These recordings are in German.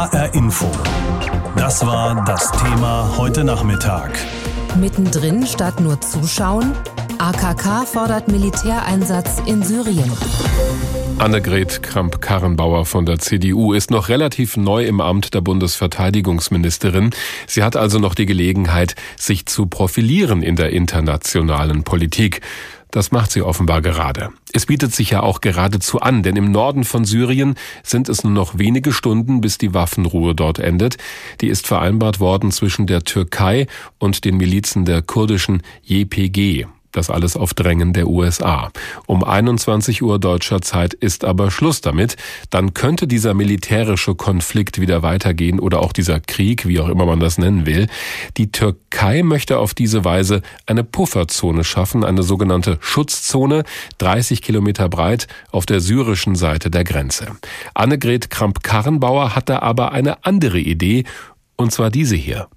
HR Info. Das war das Thema heute Nachmittag. Mittendrin statt nur zuschauen? AKK fordert Militäreinsatz in Syrien. Annegret Kramp-Karrenbauer von der CDU ist noch relativ neu im Amt der Bundesverteidigungsministerin. Sie hat also noch die Gelegenheit, sich zu profilieren in der internationalen Politik. Das macht sie offenbar gerade. Es bietet sich ja auch geradezu an, denn im Norden von Syrien sind es nur noch wenige Stunden, bis die Waffenruhe dort endet. Die ist vereinbart worden zwischen der Türkei und den Milizen der kurdischen JPG. Das alles auf Drängen der USA. Um 21 Uhr deutscher Zeit ist aber Schluss damit. Dann könnte dieser militärische Konflikt wieder weitergehen oder auch dieser Krieg, wie auch immer man das nennen will. Die Türkei möchte auf diese Weise eine Pufferzone schaffen, eine sogenannte Schutzzone, 30 Kilometer breit auf der syrischen Seite der Grenze. Annegret Kramp-Karrenbauer hatte aber eine andere Idee, und zwar diese hier.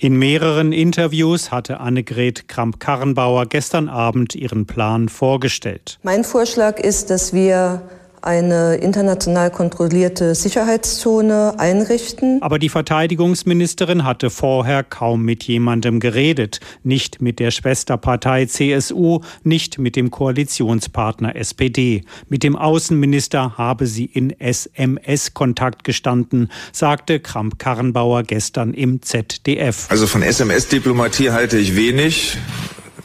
In mehreren Interviews hatte Annegret Kramp-Karrenbauer gestern Abend ihren Plan vorgestellt. Mein Vorschlag ist, dass wir eine international kontrollierte Sicherheitszone einrichten. Aber die Verteidigungsministerin hatte vorher kaum mit jemandem geredet. Nicht mit der Schwesterpartei CSU, nicht mit dem Koalitionspartner SPD. Mit dem Außenminister habe sie in SMS-Kontakt gestanden, sagte Kramp-Karrenbauer gestern im ZDF. Also von SMS-Diplomatie halte ich wenig.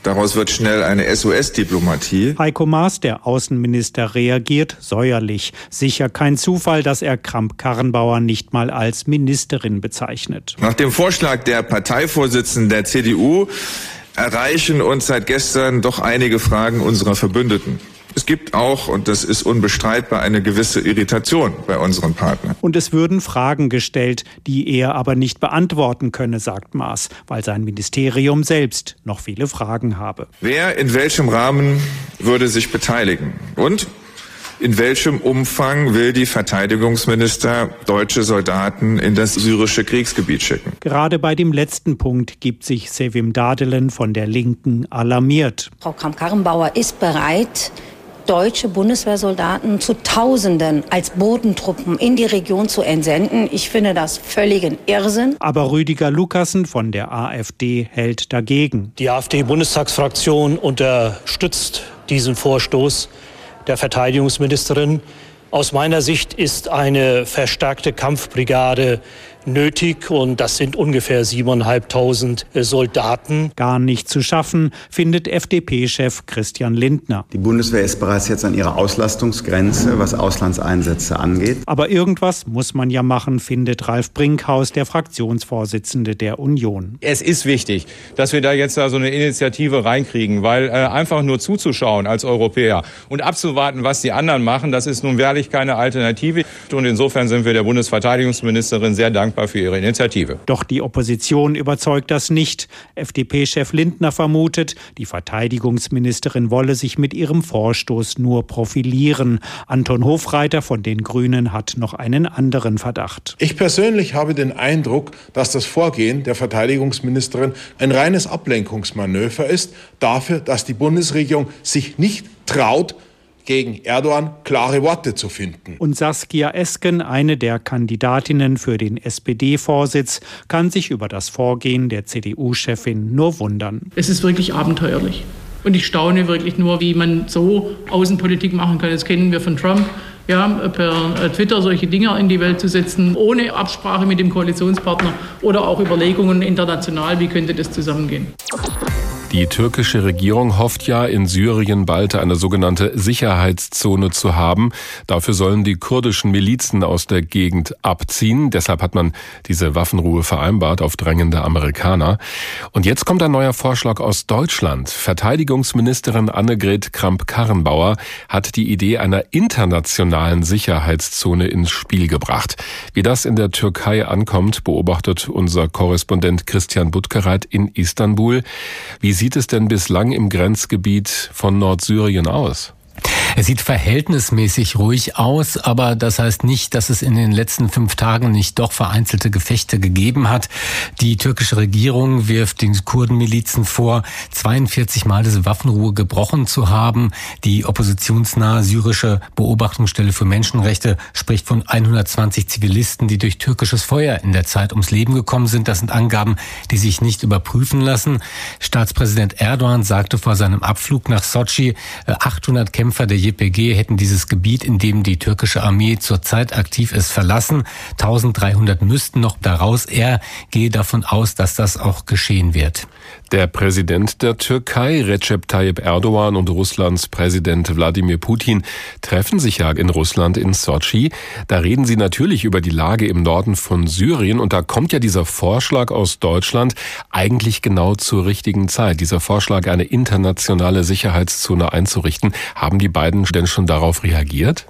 Daraus wird schnell eine SOS-Diplomatie. Heiko Maas, der Außenminister, reagiert säuerlich. Sicher kein Zufall, dass er Kramp-Karrenbauer nicht mal als Ministerin bezeichnet. Nach dem Vorschlag der Parteivorsitzenden der CDU erreichen uns seit gestern doch einige Fragen unserer Verbündeten. Es gibt auch, und das ist unbestreitbar, eine gewisse Irritation bei unseren Partnern. Und es würden Fragen gestellt, die er aber nicht beantworten könne, sagt Maas, weil sein Ministerium selbst noch viele Fragen habe. Wer in welchem Rahmen würde sich beteiligen? Und in welchem Umfang will die Verteidigungsminister deutsche Soldaten in das syrische Kriegsgebiet schicken? Gerade bei dem letzten Punkt gibt sich Sevim Dadelen von der Linken alarmiert. Frau Kramp-Karrenbauer ist bereit, deutsche Bundeswehrsoldaten zu Tausenden als Bodentruppen in die Region zu entsenden. Ich finde das völligen Irrsinn. Aber Rüdiger Lukassen von der AfD hält dagegen. Die AfD-Bundestagsfraktion unterstützt diesen Vorstoß der Verteidigungsministerin. Aus meiner Sicht ist eine verstärkte Kampfbrigade nötig und das sind ungefähr 7.500 äh, Soldaten. Gar nicht zu schaffen, findet FDP-Chef Christian Lindner. Die Bundeswehr ist bereits jetzt an ihrer Auslastungsgrenze, was Auslandseinsätze angeht. Aber irgendwas muss man ja machen, findet Ralf Brinkhaus, der Fraktionsvorsitzende der Union. Es ist wichtig, dass wir da jetzt da so eine Initiative reinkriegen, weil äh, einfach nur zuzuschauen als Europäer und abzuwarten, was die anderen machen, das ist nun wirklich keine Alternative. Und insofern sind wir der Bundesverteidigungsministerin sehr dankbar dankbar für Ihre Initiative. Doch die Opposition überzeugt das nicht. FDP-Chef Lindner vermutet, die Verteidigungsministerin wolle sich mit ihrem Vorstoß nur profilieren. Anton Hofreiter von den Grünen hat noch einen anderen Verdacht. Ich persönlich habe den Eindruck, dass das Vorgehen der Verteidigungsministerin ein reines Ablenkungsmanöver ist dafür, dass die Bundesregierung sich nicht traut, gegen Erdogan klare Worte zu finden. Und Saskia Esken, eine der Kandidatinnen für den SPD-Vorsitz, kann sich über das Vorgehen der CDU-Chefin nur wundern. Es ist wirklich abenteuerlich. Und ich staune wirklich nur, wie man so Außenpolitik machen kann. Das kennen wir von Trump. Ja, per Twitter solche Dinge in die Welt zu setzen, ohne Absprache mit dem Koalitionspartner oder auch Überlegungen international, wie könnte das zusammengehen. Die türkische Regierung hofft ja, in Syrien bald eine sogenannte Sicherheitszone zu haben. Dafür sollen die kurdischen Milizen aus der Gegend abziehen. Deshalb hat man diese Waffenruhe vereinbart auf Drängen der Amerikaner. Und jetzt kommt ein neuer Vorschlag aus Deutschland. Verteidigungsministerin Annegret Kramp-Karrenbauer hat die Idee einer internationalen Sicherheitszone ins Spiel gebracht. Wie das in der Türkei ankommt, beobachtet unser Korrespondent Christian Butkereit in Istanbul. Wie sieht es denn bislang im Grenzgebiet von Nordsyrien aus? Es sieht verhältnismäßig ruhig aus, aber das heißt nicht, dass es in den letzten fünf Tagen nicht doch vereinzelte Gefechte gegeben hat. Die türkische Regierung wirft den Kurdenmilizen vor, 42 Mal diese Waffenruhe gebrochen zu haben. Die oppositionsnahe syrische Beobachtungsstelle für Menschenrechte spricht von 120 Zivilisten, die durch türkisches Feuer in der Zeit ums Leben gekommen sind. Das sind Angaben, die sich nicht überprüfen lassen. Staatspräsident Erdogan sagte vor seinem Abflug nach Sochi, 800 äh, Kämpfer der JPG hätten dieses Gebiet, in dem die türkische Armee zurzeit aktiv ist, verlassen. 1300 müssten noch daraus. Er gehe davon aus, dass das auch geschehen wird. Der Präsident der Türkei, Recep Tayyip Erdogan, und Russlands Präsident Wladimir Putin treffen sich ja in Russland in Sochi. Da reden sie natürlich über die Lage im Norden von Syrien und da kommt ja dieser Vorschlag aus Deutschland eigentlich genau zur richtigen Zeit. Dieser Vorschlag, eine internationale Sicherheitszone einzurichten. Haben die beiden denn schon darauf reagiert?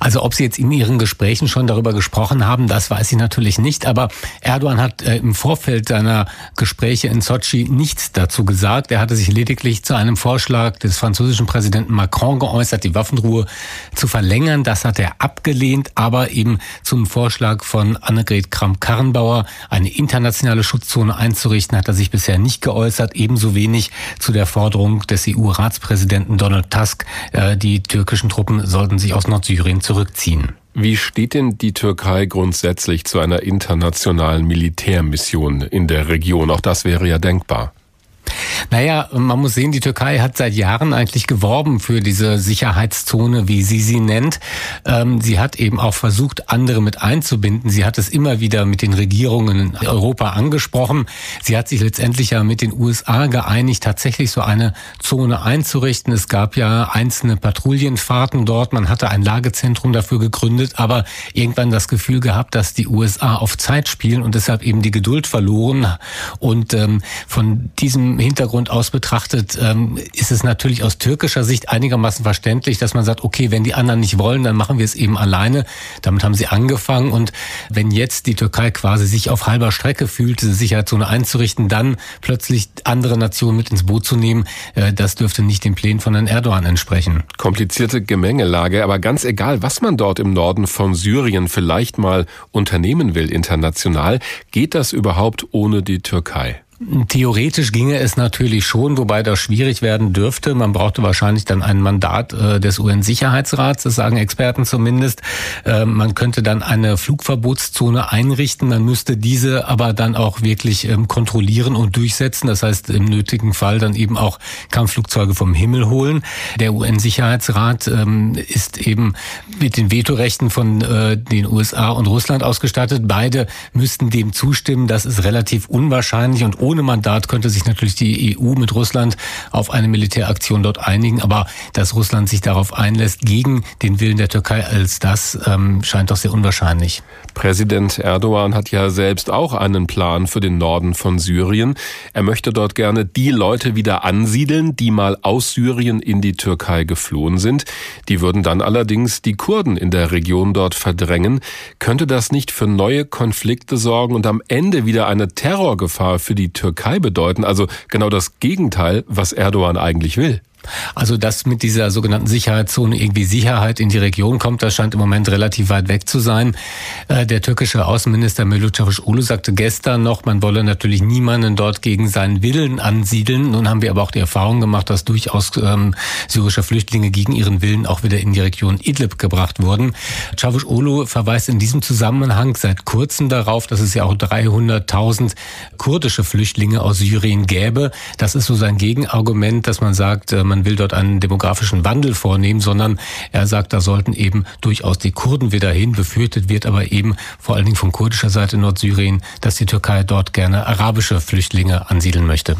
Also ob Sie jetzt in Ihren Gesprächen schon darüber gesprochen haben, das weiß ich natürlich nicht. Aber Erdogan hat äh, im Vorfeld seiner Gespräche in Sochi nichts dazu gesagt. Er hatte sich lediglich zu einem Vorschlag des französischen Präsidenten Macron geäußert, die Waffenruhe zu verlängern. Das hat er abgelehnt. Aber eben zum Vorschlag von Annegret Kramp-Karrenbauer, eine internationale Schutzzone einzurichten, hat er sich bisher nicht geäußert. Ebenso wenig zu der Forderung des EU-Ratspräsidenten Donald Tusk, äh, die türkischen Truppen sollten sich aus Nordsyrien Syrien zurückziehen. Wie steht denn die Türkei grundsätzlich zu einer internationalen Militärmission in der Region? Auch das wäre ja denkbar. Naja, man muss sehen, die Türkei hat seit Jahren eigentlich geworben für diese Sicherheitszone, wie sie sie nennt. Ähm, sie hat eben auch versucht, andere mit einzubinden. Sie hat es immer wieder mit den Regierungen in Europa angesprochen. Sie hat sich letztendlich ja mit den USA geeinigt, tatsächlich so eine Zone einzurichten. Es gab ja einzelne Patrouillenfahrten dort. Man hatte ein Lagezentrum dafür gegründet, aber irgendwann das Gefühl gehabt, dass die USA auf Zeit spielen und deshalb eben die Geduld verloren. Und ähm, von diesem Hintergrund aus betrachtet, ähm, ist es natürlich aus türkischer Sicht einigermaßen verständlich, dass man sagt, okay, wenn die anderen nicht wollen, dann machen wir es eben alleine. Damit haben sie angefangen und wenn jetzt die Türkei quasi sich auf halber Strecke fühlt, diese Sicherheitszone einzurichten, dann plötzlich andere Nationen mit ins Boot zu nehmen, äh, das dürfte nicht den Plänen von Herrn Erdogan entsprechen. Komplizierte Gemengelage, aber ganz egal, was man dort im Norden von Syrien vielleicht mal unternehmen will international, geht das überhaupt ohne die Türkei? Theoretisch ginge es natürlich schon, wobei das schwierig werden dürfte. Man brauchte wahrscheinlich dann ein Mandat äh, des UN-Sicherheitsrats, das sagen Experten zumindest. Äh, man könnte dann eine Flugverbotszone einrichten, man müsste diese aber dann auch wirklich ähm, kontrollieren und durchsetzen. Das heißt, im nötigen Fall dann eben auch Kampfflugzeuge vom Himmel holen. Der UN-Sicherheitsrat ähm, ist eben mit den Vetorechten von äh, den USA und Russland ausgestattet. Beide müssten dem zustimmen. Das ist relativ unwahrscheinlich und ohne Mandat könnte sich natürlich die EU mit Russland auf eine Militäraktion dort einigen, aber dass Russland sich darauf einlässt gegen den Willen der Türkei als das ähm, scheint doch sehr unwahrscheinlich. Präsident Erdogan hat ja selbst auch einen Plan für den Norden von Syrien. Er möchte dort gerne die Leute wieder ansiedeln, die mal aus Syrien in die Türkei geflohen sind. Die würden dann allerdings die Kurden in der Region dort verdrängen. Könnte das nicht für neue Konflikte sorgen und am Ende wieder eine Terrorgefahr für die Türkei bedeuten. Also genau das Gegenteil, was Erdogan eigentlich will. Also, dass mit dieser sogenannten Sicherheitszone irgendwie Sicherheit in die Region kommt, das scheint im Moment relativ weit weg zu sein. Äh, der türkische Außenminister Mevlut Çavuşoğlu sagte gestern noch, man wolle natürlich niemanden dort gegen seinen Willen ansiedeln. Nun haben wir aber auch die Erfahrung gemacht, dass durchaus ähm, syrische Flüchtlinge gegen ihren Willen auch wieder in die Region Idlib gebracht wurden. Çavuşoğlu verweist in diesem Zusammenhang seit kurzem darauf, dass es ja auch 300.000 kurdische Flüchtlinge aus Syrien gäbe. Das ist so sein Gegenargument, dass man sagt, man man will dort einen demografischen Wandel vornehmen, sondern er sagt, da sollten eben durchaus die Kurden wieder hin. Befürchtet wird aber eben vor allen Dingen von kurdischer Seite Nordsyrien, dass die Türkei dort gerne arabische Flüchtlinge ansiedeln möchte.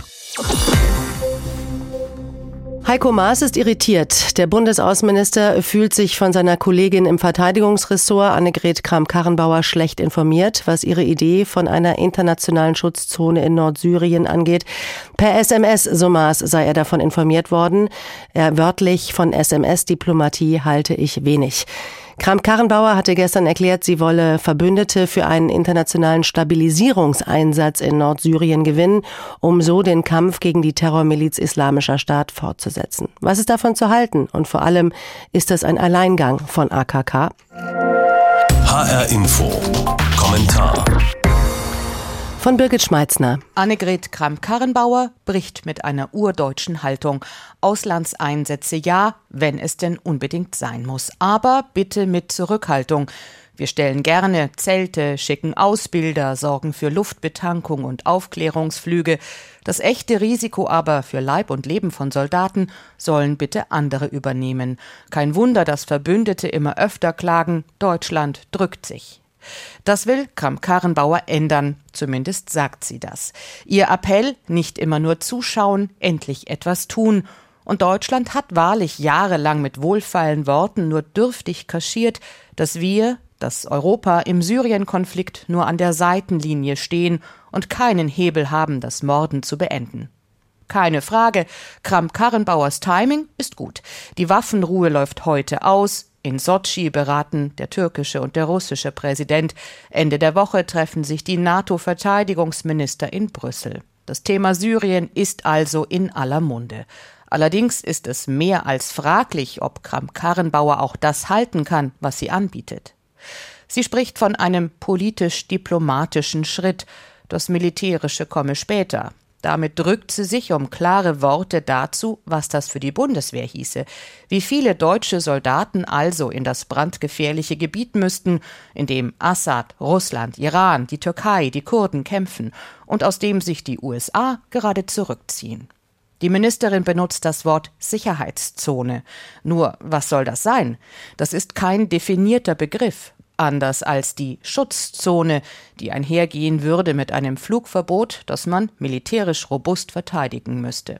Heiko Maas ist irritiert. Der Bundesaußenminister fühlt sich von seiner Kollegin im Verteidigungsressort Annegret Kramp-Karrenbauer schlecht informiert, was ihre Idee von einer internationalen Schutzzone in Nordsyrien angeht. Per SMS, so Maas, sei er davon informiert worden. Er wörtlich von SMS-Diplomatie halte ich wenig. Kramp-Karrenbauer hatte gestern erklärt, sie wolle Verbündete für einen internationalen Stabilisierungseinsatz in Nordsyrien gewinnen, um so den Kampf gegen die Terrormiliz Islamischer Staat fortzusetzen. Was ist davon zu halten? Und vor allem, ist das ein Alleingang von AKK? HR Info. Kommentar von Birgit Schmeitzner. Annegret Kramp-Karrenbauer bricht mit einer urdeutschen Haltung. Auslandseinsätze ja, wenn es denn unbedingt sein muss. Aber bitte mit Zurückhaltung. Wir stellen gerne Zelte, schicken Ausbilder, sorgen für Luftbetankung und Aufklärungsflüge. Das echte Risiko aber für Leib und Leben von Soldaten sollen bitte andere übernehmen. Kein Wunder, dass Verbündete immer öfter klagen, Deutschland drückt sich. Das will Kramp-Karrenbauer ändern, zumindest sagt sie das. Ihr Appell, nicht immer nur zuschauen, endlich etwas tun. Und Deutschland hat wahrlich jahrelang mit wohlfeilen Worten nur dürftig kaschiert, dass wir, dass Europa im Syrien-Konflikt nur an der Seitenlinie stehen und keinen Hebel haben, das Morden zu beenden. Keine Frage, Kramp-Karrenbauers Timing ist gut. Die Waffenruhe läuft heute aus, in Sotschi beraten der türkische und der russische Präsident. Ende der Woche treffen sich die NATO-Verteidigungsminister in Brüssel. Das Thema Syrien ist also in aller Munde. Allerdings ist es mehr als fraglich, ob Kramp-Karrenbauer auch das halten kann, was sie anbietet. Sie spricht von einem politisch-diplomatischen Schritt. Das Militärische komme später. Damit drückt sie sich um klare Worte dazu, was das für die Bundeswehr hieße, wie viele deutsche Soldaten also in das brandgefährliche Gebiet müssten, in dem Assad, Russland, Iran, die Türkei, die Kurden kämpfen und aus dem sich die USA gerade zurückziehen. Die Ministerin benutzt das Wort Sicherheitszone. Nur, was soll das sein? Das ist kein definierter Begriff anders als die Schutzzone, die einhergehen würde mit einem Flugverbot, das man militärisch robust verteidigen müsste.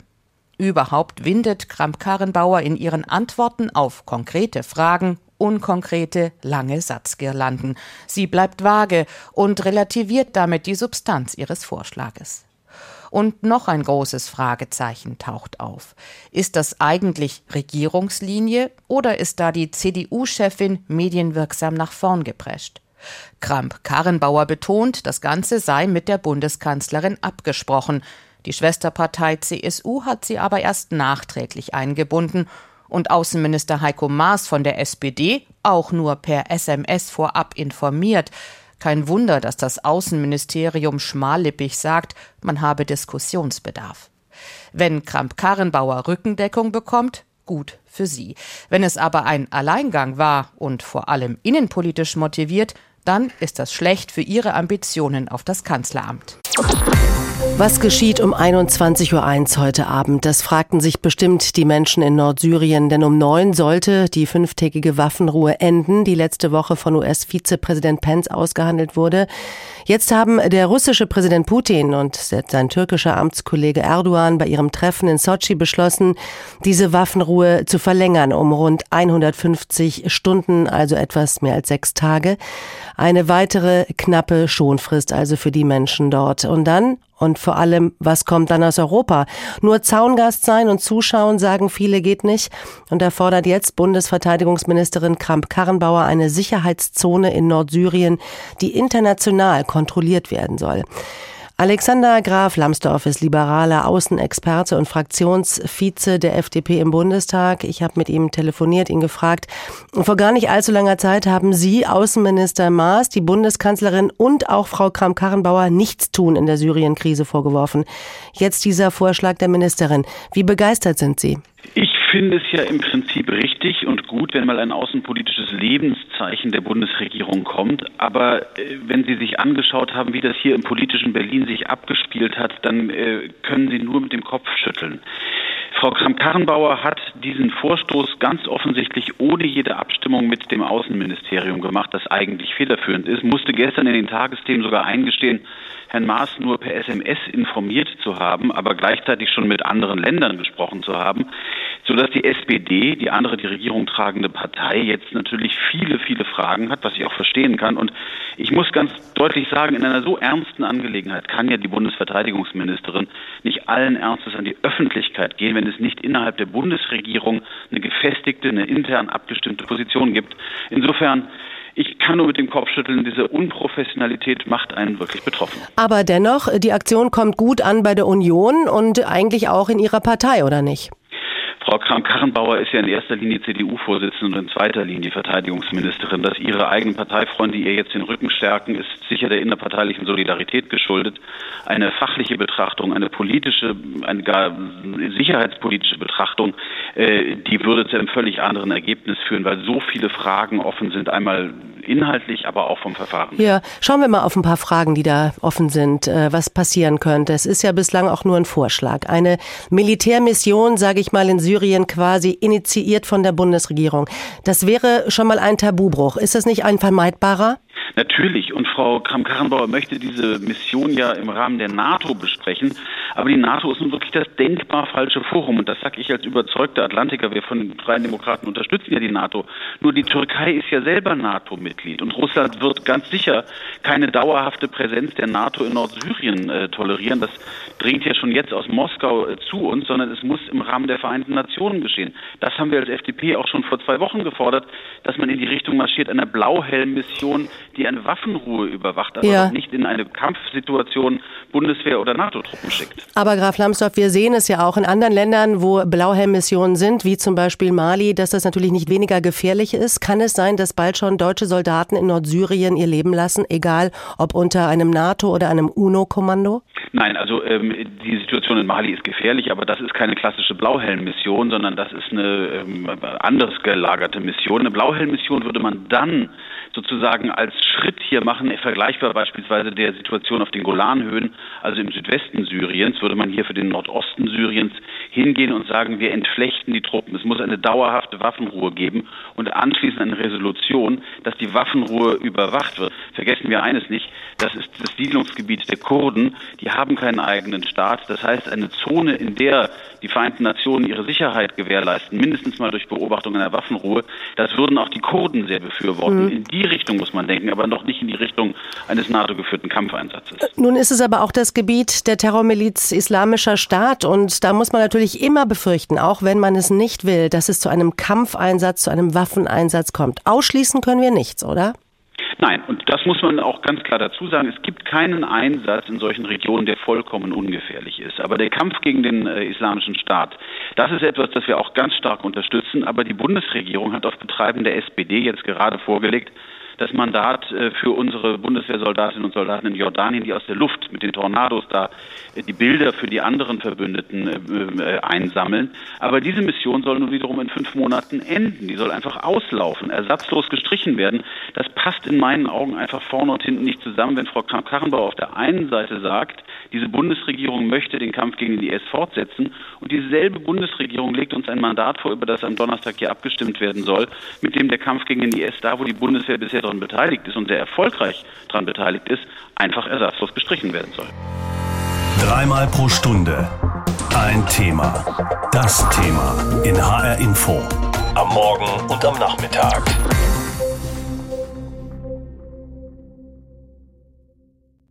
Überhaupt windet Kramp-Karrenbauer in ihren Antworten auf konkrete Fragen unkonkrete, lange Satzgirlanden. Sie bleibt vage und relativiert damit die Substanz ihres Vorschlages. Und noch ein großes Fragezeichen taucht auf. Ist das eigentlich Regierungslinie oder ist da die CDU-Chefin medienwirksam nach vorn geprescht? Kramp-Karrenbauer betont, das Ganze sei mit der Bundeskanzlerin abgesprochen. Die Schwesterpartei CSU hat sie aber erst nachträglich eingebunden und Außenminister Heiko Maas von der SPD auch nur per SMS vorab informiert. Kein Wunder, dass das Außenministerium schmallippig sagt, man habe Diskussionsbedarf. Wenn Kramp-Karrenbauer Rückendeckung bekommt, gut für sie. Wenn es aber ein Alleingang war und vor allem innenpolitisch motiviert, dann ist das schlecht für ihre Ambitionen auf das Kanzleramt. Was geschieht um 21.01 Uhr heute Abend? Das fragten sich bestimmt die Menschen in Nordsyrien, denn um neun sollte die fünftägige Waffenruhe enden, die letzte Woche von US-Vizepräsident Pence ausgehandelt wurde. Jetzt haben der russische Präsident Putin und sein türkischer Amtskollege Erdogan bei ihrem Treffen in Sochi beschlossen, diese Waffenruhe zu verlängern um rund 150 Stunden, also etwas mehr als sechs Tage. Eine weitere knappe Schonfrist also für die Menschen dort. Und dann und vor allem, was kommt dann aus Europa? Nur Zaungast sein und zuschauen, sagen viele, geht nicht. Und er fordert jetzt Bundesverteidigungsministerin Kramp-Karrenbauer eine Sicherheitszone in Nordsyrien, die international kontrolliert werden soll. Alexander Graf Lambsdorff ist liberaler Außenexperte und Fraktionsvize der FDP im Bundestag. Ich habe mit ihm telefoniert, ihn gefragt. Vor gar nicht allzu langer Zeit haben Sie, Außenminister Maas, die Bundeskanzlerin und auch Frau Kram-Karrenbauer nichts tun in der Syrien-Krise vorgeworfen. Jetzt dieser Vorschlag der Ministerin. Wie begeistert sind Sie? Ich finde es ja im Prinzip richtig und gut, wenn mal ein außenpolitisches Lebenszeichen der Bundesregierung kommt. Aber äh, wenn Sie sich angeschaut haben, wie das hier im politischen Berlin sich abgespielt hat, dann äh, können Sie nur mit dem Kopf schütteln. Frau Kramp-Karrenbauer hat diesen Vorstoß ganz offensichtlich ohne jede Abstimmung mit dem Außenministerium gemacht, das eigentlich federführend ist, musste gestern in den Tagesthemen sogar eingestehen, Herrn Maas nur per SMS informiert zu haben, aber gleichzeitig schon mit anderen Ländern gesprochen zu haben. Sodass die SPD, die andere die Regierung tragende Partei, jetzt natürlich viele, viele Fragen hat, was ich auch verstehen kann. Und ich muss ganz deutlich sagen, in einer so ernsten Angelegenheit kann ja die Bundesverteidigungsministerin nicht allen Ernstes an die Öffentlichkeit gehen, wenn es nicht innerhalb der Bundesregierung eine gefestigte, eine intern abgestimmte Position gibt. Insofern ich kann nur mit dem Kopf schütteln, diese Unprofessionalität macht einen wirklich betroffen. Aber dennoch, die Aktion kommt gut an bei der Union und eigentlich auch in Ihrer Partei, oder nicht? Frau Kramp-Karrenbauer ist ja in erster Linie CDU-Vorsitzende und in zweiter Linie Verteidigungsministerin. Dass ihre eigenen Parteifreunde ihr jetzt den Rücken stärken, ist sicher der innerparteilichen Solidarität geschuldet. Eine fachliche Betrachtung, eine politische, eine gar sicherheitspolitische Betrachtung, äh, die würde zu einem völlig anderen Ergebnis führen, weil so viele Fragen offen sind. Einmal inhaltlich, aber auch vom Verfahren. Ja, schauen wir mal auf ein paar Fragen, die da offen sind, äh, was passieren könnte. Es ist ja bislang auch nur ein Vorschlag. Eine Militärmission, sage ich mal, in Syrien quasi initiiert von der Bundesregierung. Das wäre schon mal ein Tabubruch. Ist das nicht ein vermeidbarer? Natürlich. Und Frau Kramp-Karrenbauer möchte diese Mission ja im Rahmen der NATO besprechen. Aber die NATO ist nun wirklich das denkbar falsche Forum. Und das sage ich als überzeugter Atlantiker. Wir von den Freien Demokraten unterstützen ja die NATO. Nur die Türkei ist ja selber NATO-Mitglied. Und Russland wird ganz sicher keine dauerhafte Präsenz der NATO in Nordsyrien äh, tolerieren. Das dringt ja schon jetzt aus Moskau äh, zu uns, sondern es muss im Rahmen der Vereinten Nationen geschehen. Das haben wir als FDP auch schon vor zwei Wochen gefordert, dass man in die Richtung marschiert einer Blauhelm-Mission, die eine Waffenruhe überwacht, aber ja. nicht in eine Kampfsituation Bundeswehr oder NATO-Truppen schickt. Aber Graf Lambsdorff, wir sehen es ja auch in anderen Ländern, wo Blauhelm-Missionen sind, wie zum Beispiel Mali, dass das natürlich nicht weniger gefährlich ist. Kann es sein, dass bald schon deutsche Soldaten in Nordsyrien ihr Leben lassen, egal ob unter einem NATO- oder einem UNO-Kommando? Nein, also ähm, die Situation in Mali ist gefährlich, aber das ist keine klassische Blauhelm-Mission, sondern das ist eine ähm, anders gelagerte Mission. Eine Blauhelm-Mission würde man dann sozusagen als Schritt hier machen, vergleichbar beispielsweise der Situation auf den Golanhöhen, also im Südwesten Syriens, würde man hier für den Nordosten Syriens hingehen und sagen, wir entflechten die Truppen. Es muss eine dauerhafte Waffenruhe geben und anschließend eine Resolution, dass die Waffenruhe überwacht wird. Vergessen wir eines nicht, das ist das Siedlungsgebiet der Kurden. Die haben keinen eigenen Staat. Das heißt, eine Zone, in der die Vereinten Nationen ihre Sicherheit gewährleisten, mindestens mal durch Beobachtung einer Waffenruhe, das würden auch die Kurden sehr befürworten. Mhm. In die Richtung muss man denken, aber noch nicht in die Richtung eines NATO-geführten Kampfeinsatzes. Nun ist es aber auch das Gebiet der Terrormiliz Islamischer Staat und da muss man natürlich immer befürchten, auch wenn man es nicht will, dass es zu einem Kampfeinsatz, zu einem Waffeneinsatz kommt. Ausschließen können wir nichts, oder? Nein, und das muss man auch ganz klar dazu sagen. Es gibt keinen Einsatz in solchen Regionen, der vollkommen ungefährlich ist. Aber der Kampf gegen den äh, Islamischen Staat, das ist etwas, das wir auch ganz stark unterstützen. Aber die Bundesregierung hat auf Betreiben der SPD jetzt gerade vorgelegt, das Mandat äh, für unsere Bundeswehrsoldatinnen und Soldaten in Jordanien, die aus der Luft mit den Tornados da äh, die Bilder für die anderen Verbündeten äh, einsammeln. Aber diese Mission soll nun wiederum in fünf Monaten enden. Die soll einfach auslaufen, ersatzlos gestrichen werden. Das passt in meinen Augen einfach vorne und hinten nicht zusammen, wenn Frau Karrenbauer auf der einen Seite sagt, diese Bundesregierung möchte den Kampf gegen die IS fortsetzen und dieselbe Bundesregierung legt uns ein Mandat vor, über das am Donnerstag hier abgestimmt werden soll, mit dem der Kampf gegen den IS da, wo die Bundeswehr bisher daran beteiligt ist und sehr erfolgreich daran beteiligt ist, einfach ersatzlos gestrichen werden soll. Dreimal pro Stunde ein Thema. Das Thema in HR Info. Am Morgen und am Nachmittag.